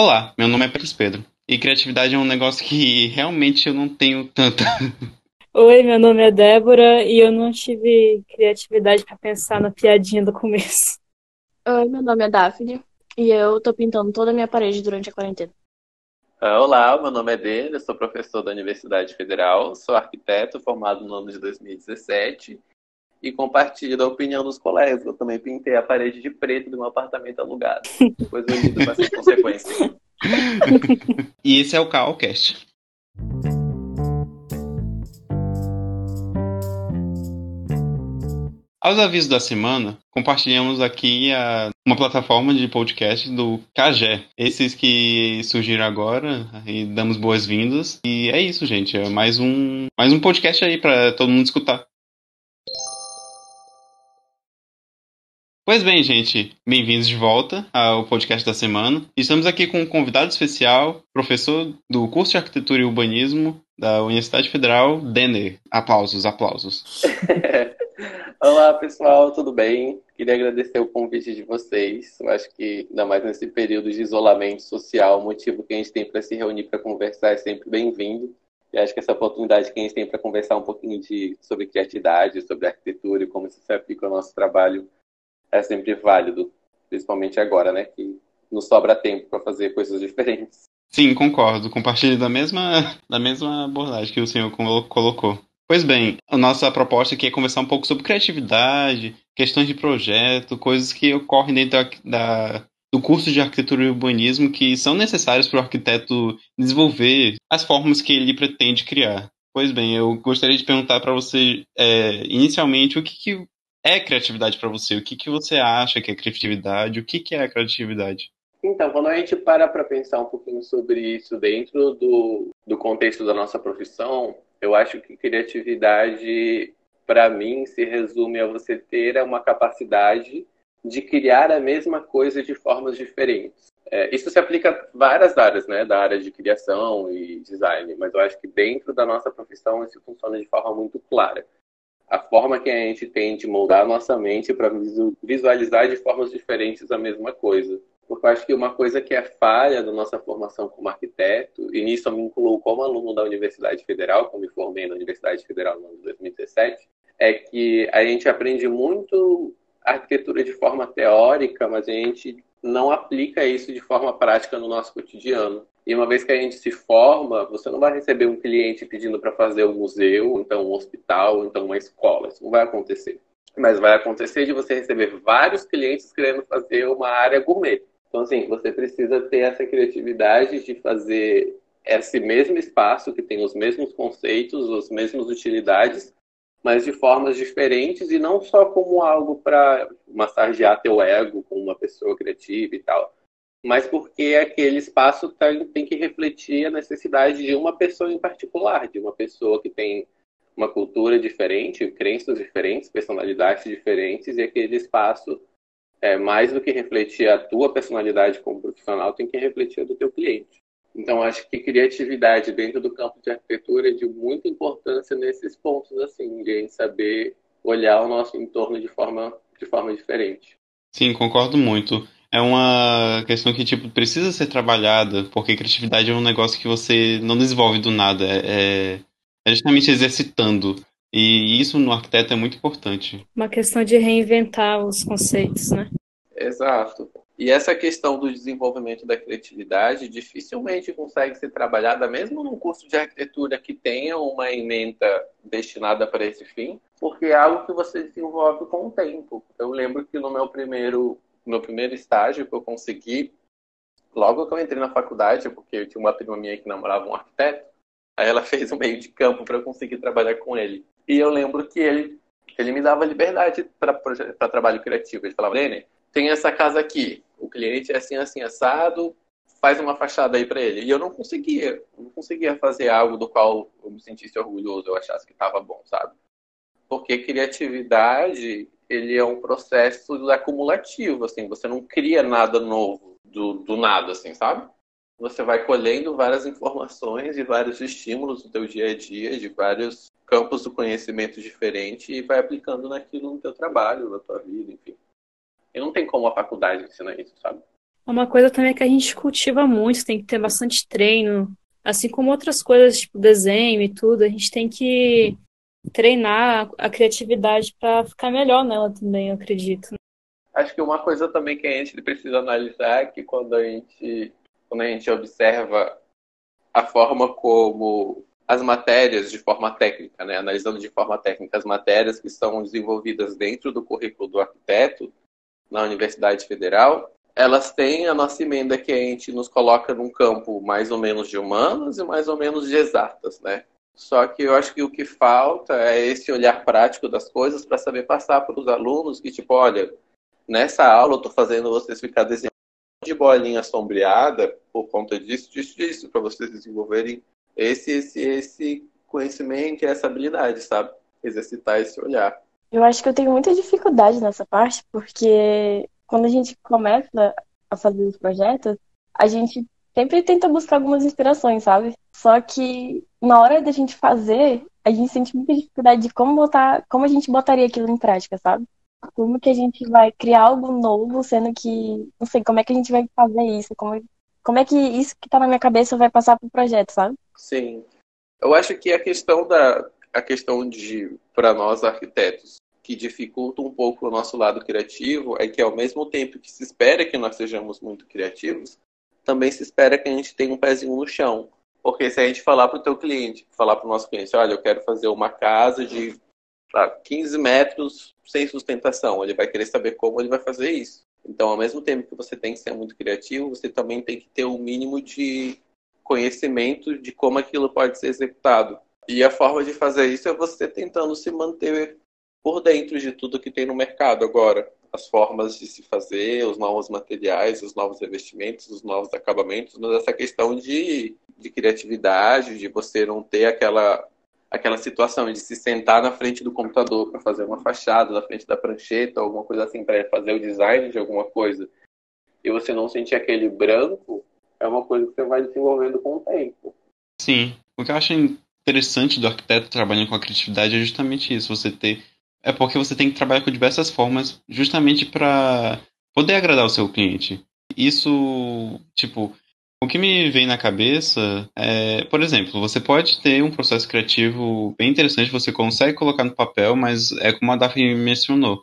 Olá, meu nome é Pedro Pedro. E criatividade é um negócio que realmente eu não tenho tanta. Oi, meu nome é Débora e eu não tive criatividade para pensar na piadinha do começo. Oi, meu nome é Daphne e eu tô pintando toda a minha parede durante a quarentena. Ah, olá, meu nome é Denis, sou professor da Universidade Federal, sou arquiteto formado no ano de 2017 e compartilho da opinião dos colegas. Eu também pintei a parede de preto do meu apartamento alugado. Depois eu lido com essas consequências. e esse é o Calcast. Aos avisos da semana, compartilhamos aqui a, uma plataforma de podcast do Cagé. Esses que surgiram agora e damos boas-vindas. E é isso, gente. É mais um, mais um podcast aí para todo mundo escutar. Pois bem, gente, bem-vindos de volta ao podcast da semana. Estamos aqui com um convidado especial, professor do curso de Arquitetura e Urbanismo da Universidade Federal, Denner. Aplausos, aplausos. Olá, pessoal, tudo bem? Queria agradecer o convite de vocês. Eu acho que, ainda mais nesse período de isolamento social, o motivo que a gente tem para se reunir para conversar é sempre bem-vindo. E acho que essa oportunidade que a gente tem para conversar um pouquinho de, sobre criatividade, sobre arquitetura e como isso se aplica ao nosso trabalho é sempre válido, principalmente agora, né? Que nos sobra tempo para fazer coisas diferentes. Sim, concordo. Compartilho da mesma, da mesma abordagem que o senhor colocou. Pois bem, a nossa proposta aqui é conversar um pouco sobre criatividade, questões de projeto, coisas que ocorrem dentro da, da do curso de arquitetura e urbanismo que são necessários para o arquiteto desenvolver as formas que ele pretende criar. Pois bem, eu gostaria de perguntar para você, é, inicialmente, o que, que é criatividade para você? O que, que você acha que é criatividade? O que, que é a criatividade? Então, quando a gente para para pensar um pouquinho sobre isso dentro do, do contexto da nossa profissão, eu acho que criatividade, para mim, se resume a você ter uma capacidade de criar a mesma coisa de formas diferentes. É, isso se aplica a várias áreas, né, da área de criação e design, mas eu acho que dentro da nossa profissão isso funciona de forma muito clara a forma que a gente tem de moldar a nossa mente para visualizar de formas diferentes a mesma coisa. Porque eu acho que uma coisa que é falha da nossa formação como arquiteto, e nisso eu me incluo como aluno da Universidade Federal, como me formei na Universidade Federal no ano de 2017, é que a gente aprende muito arquitetura de forma teórica, mas a gente não aplica isso de forma prática no nosso cotidiano. E uma vez que a gente se forma, você não vai receber um cliente pedindo para fazer um museu, então um hospital, então uma escola. Isso não vai acontecer. Mas vai acontecer de você receber vários clientes querendo fazer uma área gourmet. Então, assim, você precisa ter essa criatividade de fazer esse mesmo espaço que tem os mesmos conceitos, as mesmas utilidades, mas de formas diferentes e não só como algo para massagear teu ego com uma pessoa criativa e tal, mas porque aquele espaço tem que refletir a necessidade de uma pessoa em particular, de uma pessoa que tem uma cultura diferente, crenças diferentes, personalidades diferentes, e aquele espaço, é, mais do que refletir a tua personalidade como profissional, tem que refletir a do teu cliente. Então, acho que criatividade dentro do campo de arquitetura é de muita importância nesses pontos, assim, de a gente saber olhar o nosso entorno de forma, de forma diferente. Sim, concordo muito é uma questão que tipo precisa ser trabalhada, porque criatividade é um negócio que você não desenvolve do nada, é, é justamente exercitando. E isso no arquiteto é muito importante. Uma questão de reinventar os conceitos, né? Exato. E essa questão do desenvolvimento da criatividade dificilmente consegue ser trabalhada, mesmo num curso de arquitetura que tenha uma emenda destinada para esse fim, porque é algo que você desenvolve com o tempo. Eu lembro que no meu primeiro meu primeiro estágio que eu consegui, logo que eu entrei na faculdade, porque eu tinha uma prima minha que namorava um arquiteto, aí ela fez um meio de campo para eu conseguir trabalhar com ele. E eu lembro que ele, ele me dava liberdade para trabalho criativo. Ele falava, Lene, tem essa casa aqui, o cliente é assim, assim, assado, faz uma fachada aí para ele. E eu não conseguia, não conseguia fazer algo do qual eu me sentisse orgulhoso, eu achasse que estava bom, sabe? Porque criatividade ele é um processo acumulativo, assim, você não cria nada novo do, do nada, assim, sabe? Você vai colhendo várias informações e vários estímulos do teu dia a dia, de vários campos do conhecimento diferente e vai aplicando naquilo no teu trabalho, na tua vida, enfim. E não tem como a faculdade ensinar isso, sabe? Uma coisa também que a gente cultiva muito, tem que ter bastante treino, assim como outras coisas, tipo desenho e tudo, a gente tem que treinar a criatividade para ficar melhor nela também, eu acredito. Acho que uma coisa também que a gente precisa analisar é que quando a gente, quando a gente observa a forma como as matérias de forma técnica, né, analisando de forma técnica as matérias que são desenvolvidas dentro do currículo do arquiteto na Universidade Federal, elas têm a nossa emenda que a gente nos coloca num campo mais ou menos de humanas e mais ou menos de exatas, né? Só que eu acho que o que falta é esse olhar prático das coisas para saber passar para os alunos que, tipo, olha, nessa aula eu estou fazendo vocês ficar desenhando de bolinha sombreada por conta disso, disso, disso, para vocês desenvolverem esse, esse, esse conhecimento e essa habilidade, sabe? Exercitar esse olhar. Eu acho que eu tenho muita dificuldade nessa parte, porque quando a gente começa a fazer os projetos, a gente sempre tenta buscar algumas inspirações, sabe? Só que na hora da gente fazer, a gente sente muita dificuldade de como botar, como a gente botaria aquilo em prática, sabe? Como que a gente vai criar algo novo, sendo que, não sei, como é que a gente vai fazer isso? Como, como é que isso que tá na minha cabeça vai passar pro projeto, sabe? Sim. Eu acho que a questão da a questão de para nós arquitetos que dificulta um pouco o nosso lado criativo é que ao mesmo tempo que se espera que nós sejamos muito criativos, também se espera que a gente tenha um pezinho no chão. Porque se a gente falar para o teu cliente, falar para o nosso cliente, olha, eu quero fazer uma casa de tá, 15 metros sem sustentação, ele vai querer saber como ele vai fazer isso. Então, ao mesmo tempo que você tem que ser muito criativo, você também tem que ter o um mínimo de conhecimento de como aquilo pode ser executado. E a forma de fazer isso é você tentando se manter por dentro de tudo que tem no mercado agora. As formas de se fazer, os novos materiais, os novos revestimentos, os novos acabamentos, mas essa questão de, de criatividade, de você não ter aquela aquela situação de se sentar na frente do computador para fazer uma fachada, na frente da prancheta, alguma coisa assim, para fazer o design de alguma coisa, e você não sentir aquele branco, é uma coisa que você vai desenvolvendo com o tempo. Sim. O que eu acho interessante do arquiteto trabalhando com a criatividade é justamente isso, você ter é porque você tem que trabalhar com diversas formas, justamente para poder agradar o seu cliente. Isso, tipo, o que me vem na cabeça é, por exemplo, você pode ter um processo criativo bem interessante, você consegue colocar no papel, mas é como a Daphne mencionou,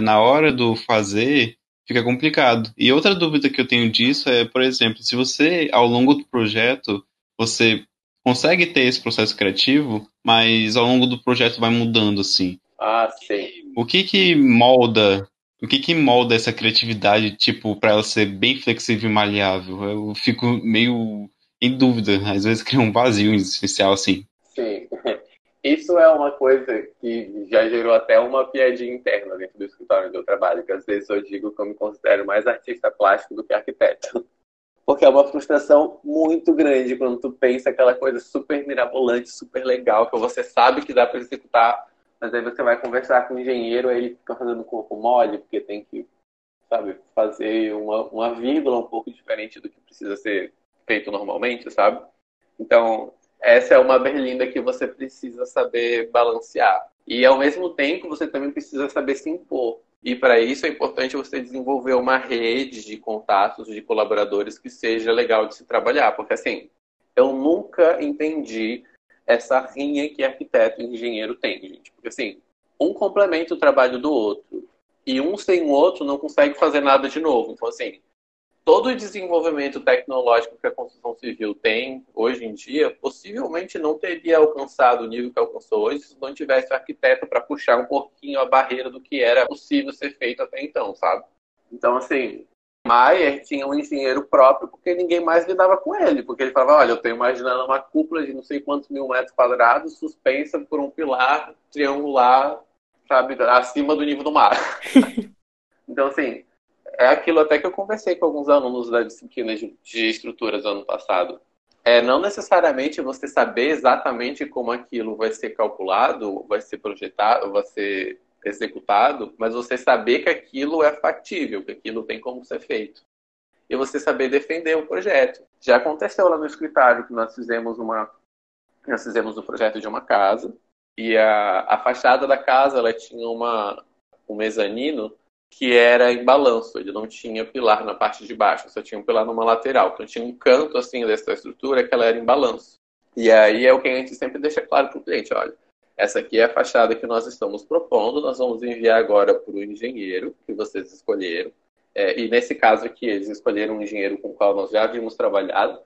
na hora do fazer fica complicado. E outra dúvida que eu tenho disso é, por exemplo, se você ao longo do projeto você consegue ter esse processo criativo, mas ao longo do projeto vai mudando assim. Ah, sim. O que que molda o que que molda essa criatividade, tipo, para ela ser bem flexível e maleável? Eu fico meio em dúvida, às vezes cria um vazio especial assim. Sim. Isso é uma coisa que já gerou até uma piadinha interna dentro do escritório onde eu trabalho, que às vezes eu digo que eu me considero mais artista plástico do que arquiteto. Porque é uma frustração muito grande quando tu pensa aquela coisa super mirabolante, super legal, que você sabe que dá para executar mas aí você vai conversar com o engenheiro, aí ele fica fazendo corpo mole, porque tem que, sabe, fazer uma, uma vírgula um pouco diferente do que precisa ser feito normalmente, sabe? Então, essa é uma berlinda que você precisa saber balancear. E ao mesmo tempo, você também precisa saber se impor. E para isso é importante você desenvolver uma rede de contatos, de colaboradores que seja legal de se trabalhar. Porque assim, eu nunca entendi essa rinha que arquiteto e engenheiro tem, gente. Porque assim, um complementa o trabalho do outro. E um sem o outro não consegue fazer nada de novo. Então, assim, todo o desenvolvimento tecnológico que a construção civil tem hoje em dia, possivelmente não teria alcançado o nível que alcançou hoje se não tivesse o arquiteto para puxar um pouquinho a barreira do que era possível ser feito até então, sabe? Então, assim, Maier tinha um engenheiro próprio porque ninguém mais lidava com ele. Porque ele falava, olha, eu estou imaginando uma cúpula de não sei quantos mil metros quadrados suspensa por um pilar triangular, sabe, acima do nível do mar. então, assim, é aquilo até que eu conversei com alguns alunos da disciplina de, de estruturas ano passado. É não necessariamente você saber exatamente como aquilo vai ser calculado, vai ser projetado, vai ser executado, mas você saber que aquilo é factível, que aquilo tem como ser feito. E você saber defender o projeto. Já aconteceu lá no escritório que nós fizemos uma nós fizemos um projeto de uma casa e a, a fachada da casa ela tinha uma um mezanino que era em balanço, ele não tinha pilar na parte de baixo, só tinha um pilar numa lateral. Então tinha um canto assim dessa estrutura que ela era em balanço. E aí é o que a gente sempre deixa claro para o cliente, olha, essa aqui é a fachada que nós estamos propondo, nós vamos enviar agora para o engenheiro que vocês escolheram. É, e nesse caso aqui, eles escolheram um engenheiro com o qual nós já havíamos trabalhado,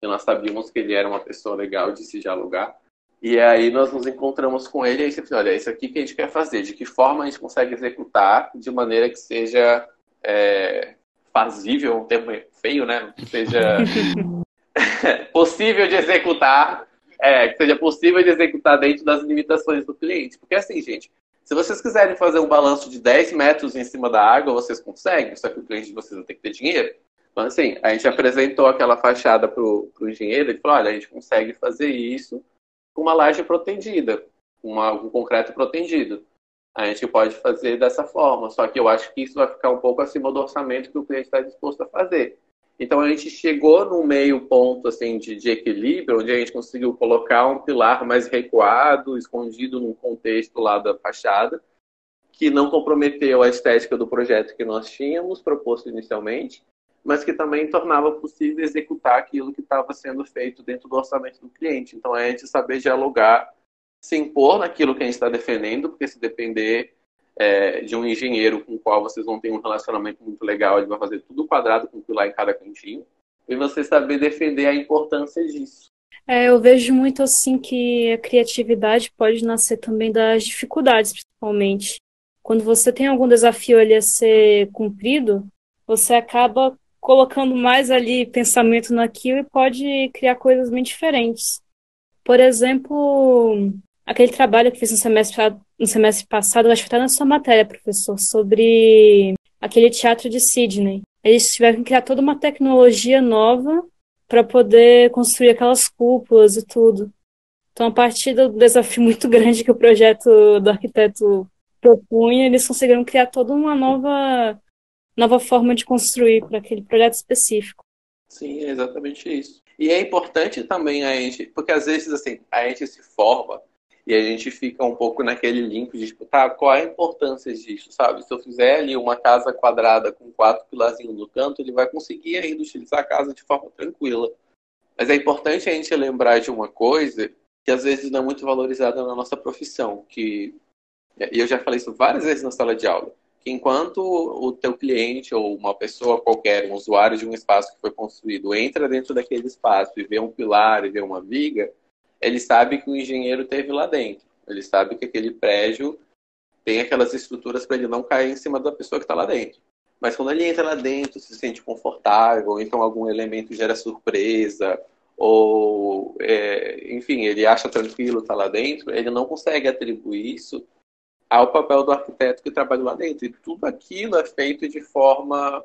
e nós sabíamos que ele era uma pessoa legal de se dialogar. E aí nós nos encontramos com ele e falou, olha, é isso aqui que a gente quer fazer, de que forma a gente consegue executar de maneira que seja é, fazível, um termo feio, né? Que seja possível de executar, é, que seja possível de executar dentro das limitações do cliente. Porque assim, gente, se vocês quiserem fazer um balanço de 10 metros em cima da água, vocês conseguem, só que o cliente de vocês vai ter que ter dinheiro. Então, assim, a gente apresentou aquela fachada para o engenheiro e falou, olha, a gente consegue fazer isso com uma laje protegida, uma, um concreto protegido. A gente pode fazer dessa forma, só que eu acho que isso vai ficar um pouco acima do orçamento que o cliente está disposto a fazer. Então a gente chegou no meio ponto assim de, de, equilíbrio, onde a gente conseguiu colocar um pilar mais recuado, escondido num contexto lá da fachada, que não comprometeu a estética do projeto que nós tínhamos proposto inicialmente, mas que também tornava possível executar aquilo que estava sendo feito dentro do orçamento do cliente. Então, é a gente saber dialogar, se impor naquilo que a gente está defendendo, porque se depender é, de um engenheiro com o qual vocês vão ter um relacionamento muito legal, ele vai fazer tudo quadrado com pilar em cada cantinho, e você saber defender a importância disso. É, eu vejo muito assim que a criatividade pode nascer também das dificuldades, principalmente. Quando você tem algum desafio ali a ser cumprido, você acaba colocando mais ali pensamento naquilo e pode criar coisas bem diferentes. Por exemplo, aquele trabalho que fiz no semestre, no semestre passado, acho que está na sua matéria, professor, sobre aquele teatro de Sydney. Eles tiveram que criar toda uma tecnologia nova para poder construir aquelas cúpulas e tudo. Então, a partir do desafio muito grande que o projeto do arquiteto propunha, eles conseguiram criar toda uma nova nova forma de construir para aquele projeto específico. Sim, é exatamente isso. E é importante também a gente, porque às vezes assim, a gente se forma e a gente fica um pouco naquele link de tipo, tá, qual é a importância disso, sabe? Se eu fizer ali uma casa quadrada com quatro pilarzinhos no canto, ele vai conseguir ainda utilizar a casa de forma tranquila. Mas é importante a gente lembrar de uma coisa que às vezes não é muito valorizada na nossa profissão, que e eu já falei isso várias vezes na sala de aula que enquanto o teu cliente ou uma pessoa qualquer, um usuário de um espaço que foi construído, entra dentro daquele espaço e vê um pilar e vê uma viga, ele sabe que o engenheiro teve lá dentro. Ele sabe que aquele prédio tem aquelas estruturas para ele não cair em cima da pessoa que está lá dentro. Mas quando ele entra lá dentro, se sente confortável, então algum elemento gera surpresa, ou, é, enfim, ele acha tranquilo estar tá lá dentro, ele não consegue atribuir isso ao papel do arquiteto que trabalha lá dentro. E tudo aquilo é feito de forma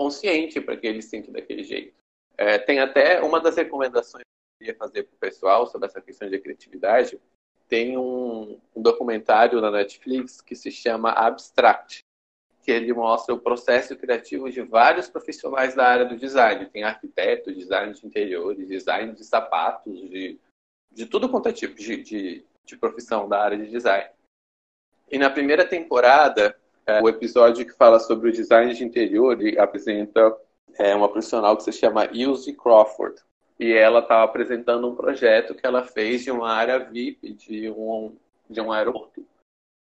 consciente para que ele sinta daquele jeito. É, tem até uma das recomendações queria fazer para o pessoal sobre essa questão de criatividade. Tem um, um documentário na Netflix que se chama Abstract, que ele mostra o processo criativo de vários profissionais da área do design. Tem arquiteto, design de interiores, design de sapatos, de, de tudo quanto é tipo de, de, de profissão da área de design. E na primeira temporada, é, o episódio que fala sobre o design de interior apresenta é, uma profissional que se chama Ilse Crawford. E ela estava apresentando um projeto que ela fez de uma área VIP de um, de um aeroporto.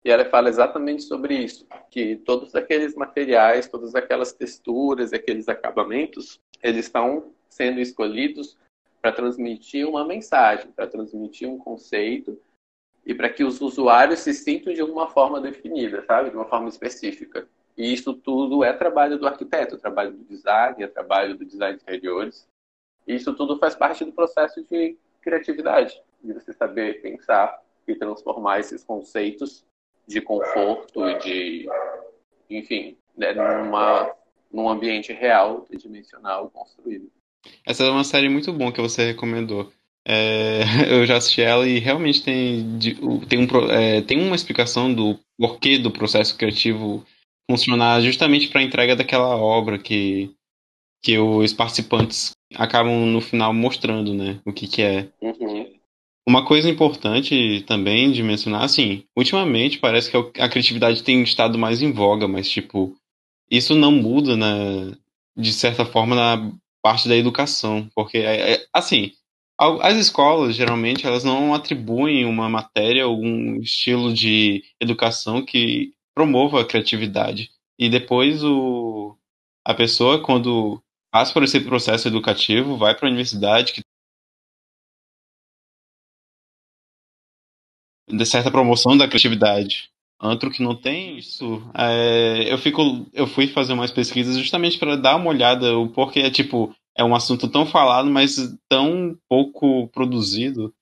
E ela fala exatamente sobre isso, que todos aqueles materiais, todas aquelas texturas, aqueles acabamentos, eles estão sendo escolhidos para transmitir uma mensagem, para transmitir um conceito e para que os usuários se sintam de uma forma definida, sabe? De uma forma específica. E isso tudo é trabalho do arquiteto, trabalho do design, é trabalho do design de interiores. Isso tudo faz parte do processo de criatividade, de você saber pensar e transformar esses conceitos de conforto e de, enfim, né, numa, num ambiente real, tridimensional construído. Essa é uma série muito boa que você recomendou. É, eu já assisti ela e realmente tem, tem, um, é, tem uma explicação do porquê do processo criativo funcionar justamente para a entrega daquela obra que, que os participantes acabam no final mostrando, né? O que, que é. Uhum. Uma coisa importante também de mencionar, assim, ultimamente parece que a criatividade tem estado mais em voga, mas tipo, isso não muda, né, de certa forma, na parte da educação, porque, é, é, assim, as escolas, geralmente, elas não atribuem uma matéria, algum estilo de educação que promova a criatividade. E depois o, a pessoa, quando passa por esse processo educativo, vai para a universidade, que de certa promoção da criatividade. Antro que não tem isso, é, eu fico, eu fui fazer umas pesquisas justamente para dar uma olhada o porquê é tipo é um assunto tão falado, mas tão pouco produzido.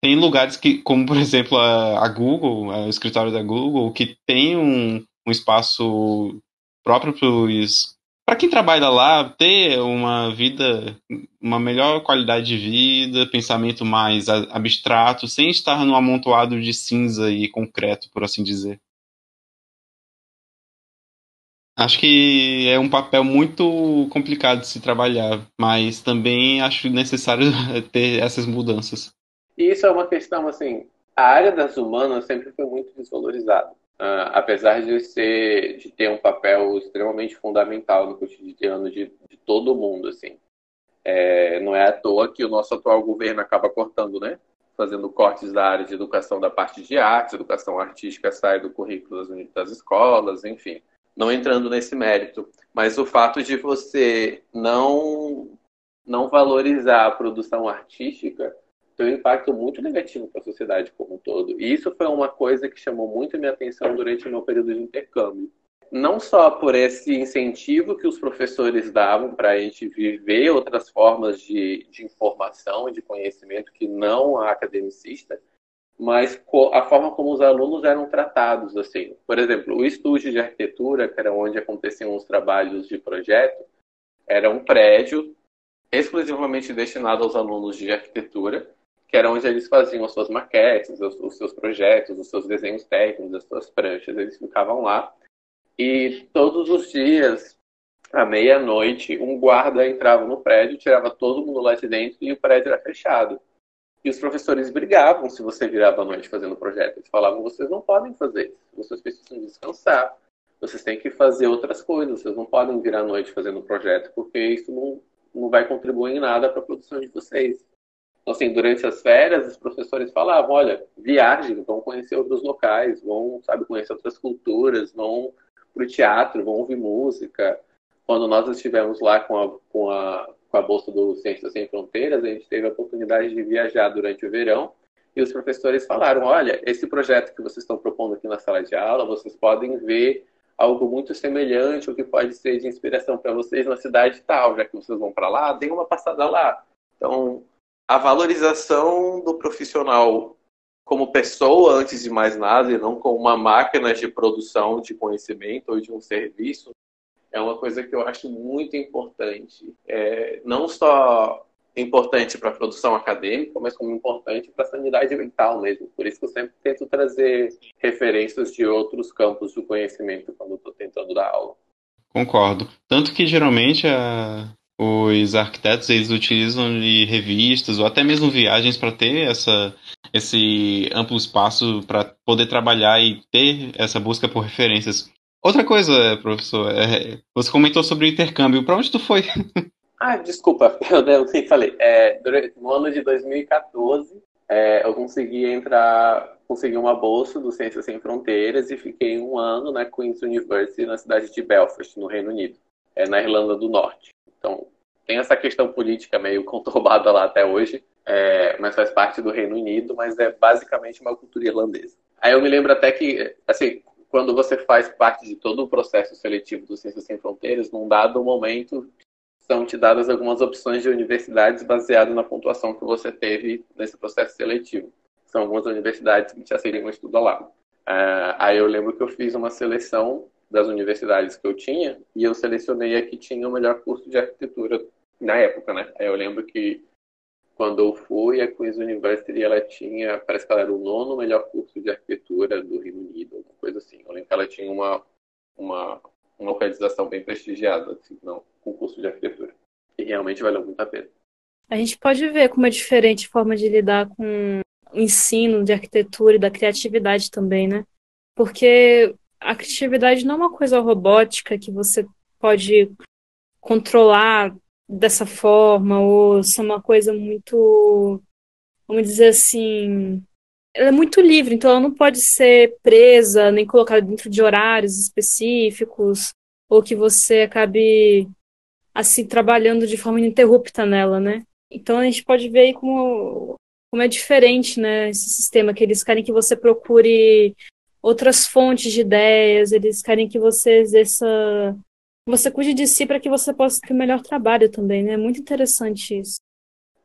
Tem lugares que, como por exemplo a, a Google, o escritório da Google, que tem um, um espaço próprio para quem trabalha lá ter uma vida, uma melhor qualidade de vida, pensamento mais abstrato, sem estar no amontoado de cinza e concreto, por assim dizer. Acho que é um papel muito complicado de se trabalhar, mas também acho necessário ter essas mudanças. E isso é uma questão, assim, a área das humanas sempre foi muito desvalorizada. Uh, apesar de ser de ter um papel extremamente fundamental no cotidiano de, de todo mundo assim. É, não é à toa que o nosso atual governo acaba cortando né? Fazendo cortes da área de educação da parte de artes educação artística sai do currículo das, das escolas enfim. Não entrando nesse mérito, mas o fato de você não não valorizar a produção artística tem um impacto muito negativo para a sociedade como um todo. E isso foi uma coisa que chamou muito a minha atenção durante o meu período de intercâmbio. Não só por esse incentivo que os professores davam para a gente viver outras formas de, de informação e de conhecimento que não a academicista, mas a forma como os alunos eram tratados, assim. Por exemplo, o estúdio de arquitetura, que era onde aconteciam os trabalhos de projeto, era um prédio exclusivamente destinado aos alunos de arquitetura, que era onde eles faziam as suas maquetes, os, os seus projetos, os seus desenhos técnicos, as suas pranchas, eles ficavam lá. E todos os dias, à meia-noite, um guarda entrava no prédio, tirava todo mundo lá de dentro e o prédio era fechado. E os professores brigavam se você virava à noite fazendo projeto. Eles falavam: vocês não podem fazer isso, vocês precisam descansar, vocês têm que fazer outras coisas, vocês não podem virar à noite fazendo projeto, porque isso não, não vai contribuir em nada para a produção de vocês. Então, assim, durante as férias, os professores falavam: olha, viajem, vão conhecer outros locais, vão, sabe, conhecer outras culturas, vão para o teatro, vão ouvir música. Quando nós estivemos lá com a, com a com a bolsa do Ciências Sem Fronteiras, a gente teve a oportunidade de viajar durante o verão e os professores falaram: olha, esse projeto que vocês estão propondo aqui na sala de aula, vocês podem ver algo muito semelhante, ou que pode ser de inspiração para vocês na cidade tal, já que vocês vão para lá, deem uma passada lá. Então, a valorização do profissional como pessoa, antes de mais nada, e não como uma máquina de produção de conhecimento ou de um serviço, é uma coisa que eu acho muito importante. É, não só importante para a produção acadêmica, mas como importante para a sanidade mental mesmo. Por isso que eu sempre tento trazer referências de outros campos do conhecimento quando estou tentando dar aula. Concordo. Tanto que geralmente a, os arquitetos eles utilizam de revistas ou até mesmo viagens para ter essa, esse amplo espaço para poder trabalhar e ter essa busca por referências. Outra coisa, professor, é, você comentou sobre o intercâmbio. Para onde tu foi? Ah, desculpa, eu sei falei. É, no ano de 2014, é, eu consegui entrar, consegui uma bolsa do Ciências Sem Fronteiras e fiquei um ano na Queen's University na cidade de Belfast, no Reino Unido, é, na Irlanda do Norte. Então, tem essa questão política meio conturbada lá até hoje, é, mas faz parte do Reino Unido, mas é basicamente uma cultura irlandesa. Aí eu me lembro até que, assim, quando você faz parte de todo o processo seletivo do Ciências Sem Fronteiras, num dado momento são te dadas algumas opções de universidades baseadas na pontuação que você teve nesse processo seletivo. São algumas universidades que te aceitam estudo lá. Uh, aí eu lembro que eu fiz uma seleção das universidades que eu tinha e eu selecionei a que tinha o melhor curso de arquitetura na época, né? Aí eu lembro que quando eu fui, a Queen's University ela tinha, parece que ela era o nono melhor curso de arquitetura do Reino Unido, alguma coisa assim. Eu lembro que ela tinha uma, uma, uma localização bem prestigiada, assim, não, com curso de arquitetura. E realmente valeu muito a pena. A gente pode ver como é diferente a forma de lidar com o ensino de arquitetura e da criatividade também, né? Porque a criatividade não é uma coisa robótica que você pode controlar dessa forma, ou se é uma coisa muito, vamos dizer assim, ela é muito livre, então ela não pode ser presa, nem colocada dentro de horários específicos, ou que você acabe assim trabalhando de forma ininterrupta nela, né? Então a gente pode ver aí como, como é diferente, né, esse sistema, que eles querem que você procure outras fontes de ideias, eles querem que você exerça você cuide de si para que você possa ter o melhor trabalho também, né? É muito interessante isso.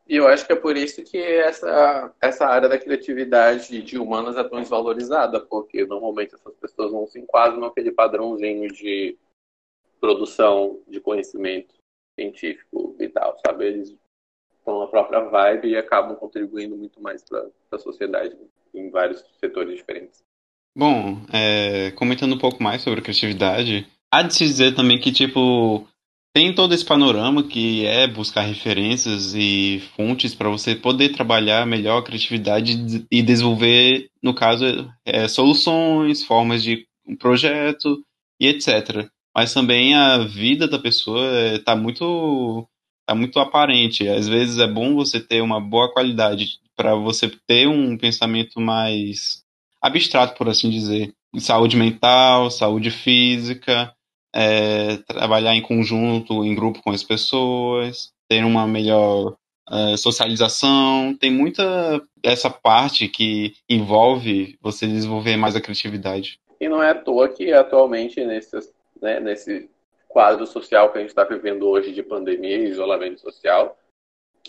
E eu acho que é por isso que essa, essa área da criatividade de humanas é tão desvalorizada, porque normalmente essas pessoas não se enquadram naquele padrãozinho de produção de conhecimento científico e tal, sabe? Eles estão na própria vibe e acabam contribuindo muito mais para a sociedade em vários setores diferentes. Bom, é, comentando um pouco mais sobre criatividade, há de se dizer também que, tipo, tem todo esse panorama que é buscar referências e fontes para você poder trabalhar melhor a criatividade e desenvolver, no caso, é, soluções, formas de um projeto e etc. Mas também a vida da pessoa está é, muito tá muito aparente. Às vezes é bom você ter uma boa qualidade para você ter um pensamento mais abstrato, por assim dizer. Saúde mental, saúde física, é, trabalhar em conjunto, em grupo com as pessoas, ter uma melhor é, socialização. Tem muita essa parte que envolve você desenvolver mais a criatividade. E não é à toa que atualmente nesse, né, nesse quadro social que a gente está vivendo hoje de pandemia e isolamento social,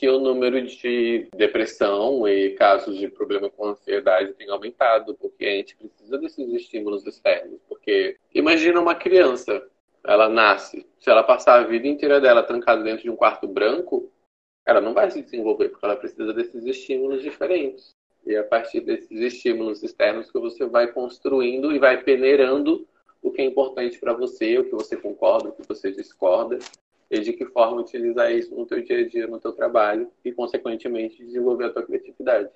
que o número de depressão e casos de problema com ansiedade tem aumentado, porque a gente precisa desses estímulos externos. Porque imagina uma criança, ela nasce, se ela passar a vida inteira dela trancada dentro de um quarto branco, ela não vai se desenvolver, porque ela precisa desses estímulos diferentes. E a partir desses estímulos externos que você vai construindo e vai peneirando o que é importante para você, o que você concorda, o que você discorda, e de que forma utilizar isso no teu dia a dia, no teu trabalho e, consequentemente, desenvolver a tua criatividade.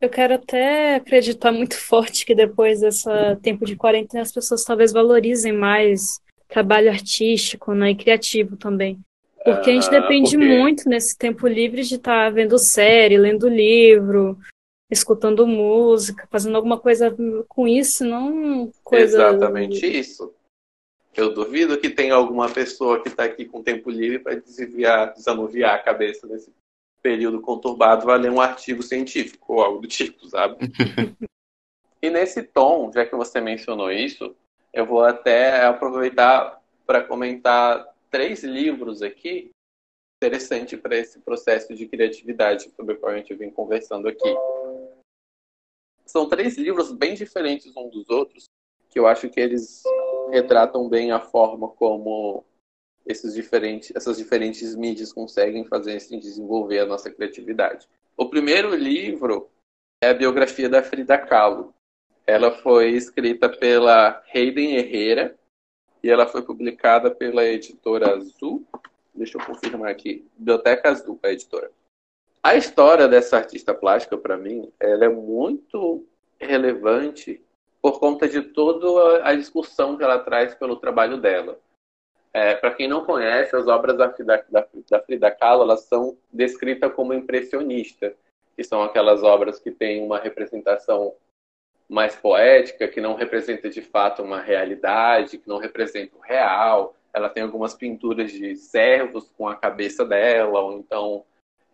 Eu quero até acreditar muito forte que depois desse tempo de quarentena as pessoas talvez valorizem mais trabalho artístico né, e criativo também. Porque a gente ah, depende porque... muito nesse tempo livre de estar tá vendo série, lendo livro, escutando música, fazendo alguma coisa com isso, não coisa. Exatamente isso. Eu duvido que tenha alguma pessoa que está aqui com tempo livre para desviar, desanuviar a cabeça nesse período conturbado, vai ler um artigo científico ou algo do tipo, sabe? e nesse tom, já que você mencionou isso, eu vou até aproveitar para comentar três livros aqui interessante para esse processo de criatividade sobre o qual a gente vem conversando aqui. São três livros bem diferentes um dos outros, que eu acho que eles retratam bem a forma como esses diferentes, essas diferentes mídias conseguem fazer assim, desenvolver a nossa criatividade. O primeiro livro é a biografia da Frida Kahlo. Ela foi escrita pela Hayden Herrera e ela foi publicada pela editora Azul. Deixa eu confirmar aqui. Biblioteca Azul, a editora. A história dessa artista plástica, para mim, ela é muito relevante por conta de toda a discussão que ela traz pelo trabalho dela. É, Para quem não conhece, as obras da Frida, da, da Frida Kahlo elas são descritas como impressionista, que são aquelas obras que têm uma representação mais poética, que não representa de fato uma realidade, que não representa o real. Ela tem algumas pinturas de servos com a cabeça dela, ou então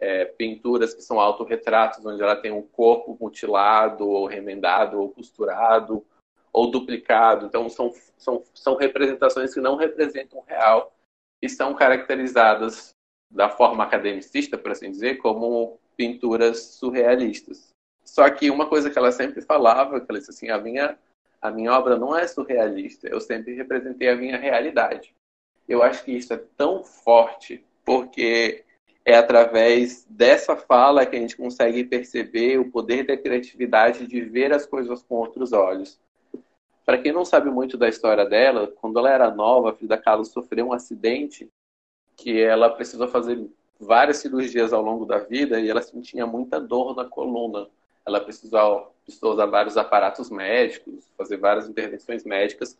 é, pinturas que são autorretratos, onde ela tem um corpo mutilado, ou remendado, ou costurado, ou duplicado. Então, são, são, são representações que não representam o real e são caracterizadas da forma academicista, por assim dizer, como pinturas surrealistas. Só que uma coisa que ela sempre falava, que ela disse assim, a minha, a minha obra não é surrealista, eu sempre representei a minha realidade. Eu acho que isso é tão forte, porque é através dessa fala que a gente consegue perceber o poder da criatividade de ver as coisas com outros olhos. Para quem não sabe muito da história dela, quando ela era nova, a Frida Kahlo sofreu um acidente que ela precisou fazer várias cirurgias ao longo da vida e ela sentia muita dor na coluna. Ela precisou, precisou usar vários aparatos médicos, fazer várias intervenções médicas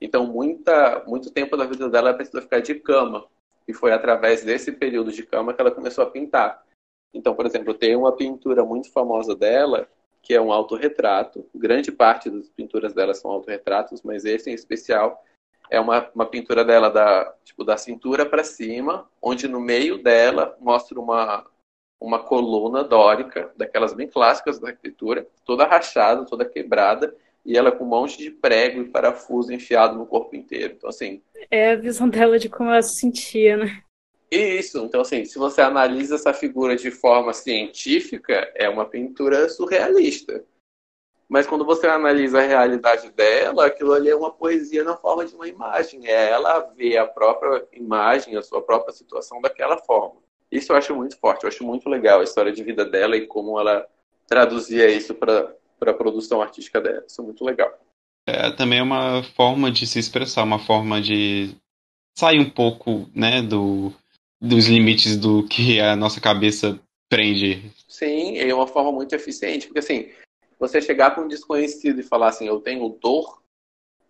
Então, muita, muito tempo da vida dela ela precisou ficar de cama. E foi através desse período de cama que ela começou a pintar. Então, por exemplo, tem uma pintura muito famosa dela, que é um autorretrato. Grande parte das pinturas dela são autorretratos, mas esse em especial é uma, uma pintura dela da, tipo, da cintura para cima, onde no meio dela mostra uma, uma coluna dórica, daquelas bem clássicas da arquitetura, toda rachada, toda quebrada, e ela com um monte de prego e parafuso enfiado no corpo inteiro. Então, assim. É a visão dela de como ela se sentia, né? Isso, então assim, se você analisa essa figura de forma científica, é uma pintura surrealista. Mas quando você analisa a realidade dela, aquilo ali é uma poesia na forma de uma imagem. É ela ver a própria imagem, a sua própria situação daquela forma. Isso eu acho muito forte, eu acho muito legal a história de vida dela e como ela traduzia isso para a produção artística dela. Isso é muito legal. É também é uma forma de se expressar, uma forma de sair um pouco né, do, dos limites do que a nossa cabeça prende. Sim, é uma forma muito eficiente, porque assim, você chegar para um desconhecido e falar assim, eu tenho dor,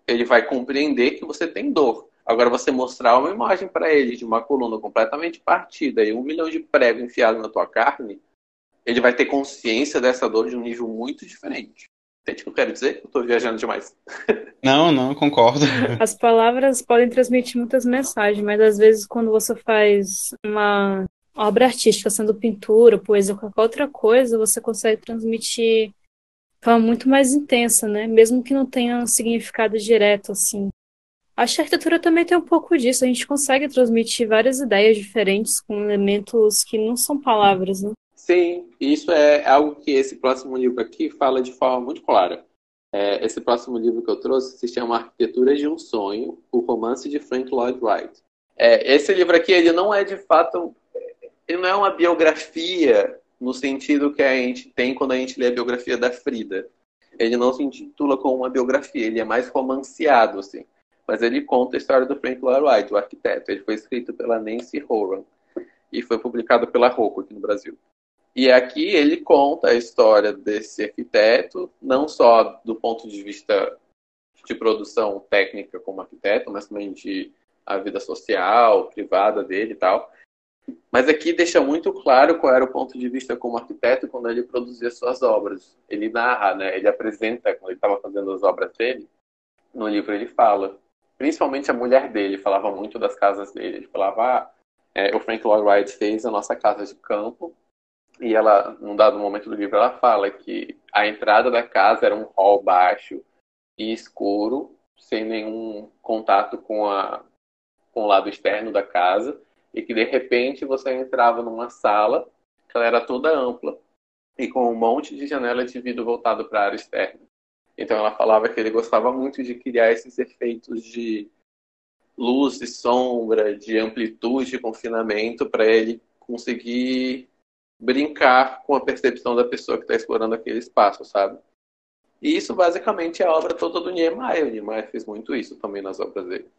ele vai compreender que você tem dor. Agora, você mostrar uma imagem para ele de uma coluna completamente partida e um milhão de prego enfiado na tua carne, ele vai ter consciência dessa dor de um nível muito diferente. Entende o que eu quero dizer? Eu estou viajando demais. Não, não, concordo. As palavras podem transmitir muitas mensagens, mas às vezes quando você faz uma obra artística, sendo pintura, poesia ou qualquer outra coisa, você consegue transmitir de forma muito mais intensa, né? Mesmo que não tenha um significado direto, assim. Acho que a arquitetura também tem um pouco disso. A gente consegue transmitir várias ideias diferentes com elementos que não são palavras, né? Sim, isso é algo que esse próximo livro aqui fala de forma muito clara. É, esse próximo livro que eu trouxe se chama Arquitetura de um Sonho, o romance de Frank Lloyd Wright. É, esse livro aqui, ele não é de fato, ele não é uma biografia no sentido que a gente tem quando a gente lê a biografia da Frida. Ele não se intitula como uma biografia, ele é mais romanceado, assim. Mas ele conta a história do Frank Lloyd Wright, o arquiteto. Ele foi escrito pela Nancy Horan e foi publicado pela Rocco aqui no Brasil. E aqui ele conta a história desse arquiteto, não só do ponto de vista de produção técnica como arquiteto, mas também de a vida social, privada dele e tal. Mas aqui deixa muito claro qual era o ponto de vista como arquiteto quando ele produzia suas obras. Ele narra, né? ele apresenta, quando ele estava fazendo as obras dele, no livro ele fala. Principalmente a mulher dele falava muito das casas dele. Ele falava, ah, é, o Frank Lloyd Wright fez a nossa casa de campo e ela, num dado momento do livro, ela fala que a entrada da casa era um hall baixo e escuro, sem nenhum contato com, a, com o lado externo da casa, e que de repente você entrava numa sala que ela era toda ampla e com um monte de janela de vidro voltado para a área externa. Então ela falava que ele gostava muito de criar esses efeitos de luz e sombra, de amplitude, de confinamento, para ele conseguir brincar com a percepção da pessoa que está explorando aquele espaço, sabe? E isso basicamente é a obra toda do Niemeyer. O Niemeyer fez muito isso também nas obras dele.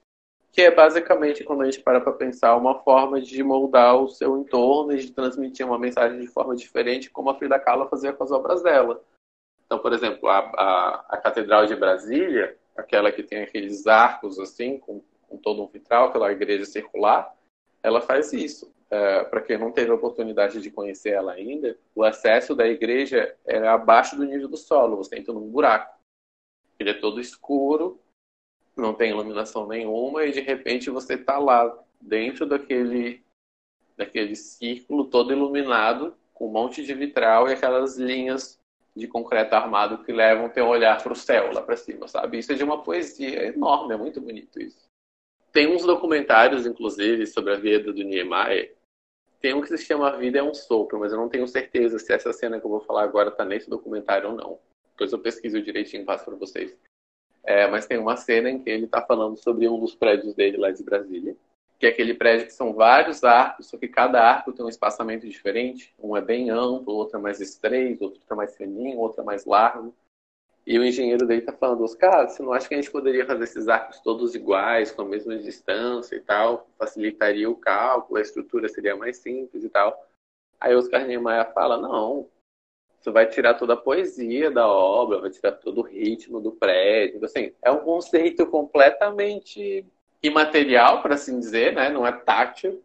Que é basicamente, quando a gente para para pensar, uma forma de moldar o seu entorno e de transmitir uma mensagem de forma diferente, como a Frida Kahlo fazia com as obras dela. Então, por exemplo, a, a, a Catedral de Brasília, aquela que tem aqueles arcos assim, com, com todo um vitral, aquela igreja circular, ela faz isso. É, para quem não teve a oportunidade de conhecer ela ainda, o acesso da igreja é abaixo do nível do solo, você entra num buraco. Ele é todo escuro, não tem iluminação nenhuma, e de repente você está lá, dentro daquele, daquele círculo todo iluminado, com um monte de vitral e aquelas linhas de concreto armado que levam teu olhar para o céu, lá para cima, sabe? Isso é de uma poesia enorme, é muito bonito isso. Tem uns documentários, inclusive, sobre a vida do Niemeyer, tem um que se chama A Vida é um Sopro, mas eu não tenho certeza se essa cena que eu vou falar agora tá nesse documentário ou não. Depois eu pesquiso direitinho e passo para vocês. É, mas tem uma cena em que ele está falando sobre um dos prédios dele lá de Brasília, que é aquele prédio que são vários arcos, só que cada arco tem um espaçamento diferente. Um é bem amplo, outro é mais estreito, outro é mais fininho, outro é mais largo. E o engenheiro dele tá falando, cara, você não acha que a gente poderia fazer esses arcos todos iguais, com a mesma distância e tal? Facilitaria o cálculo, a estrutura seria mais simples e tal. Aí Oscar Niemeyer fala, não, Isso vai tirar toda a poesia da obra, vai tirar todo o ritmo do prédio. Assim, é um conceito completamente imaterial, para assim dizer, né? não é tátil,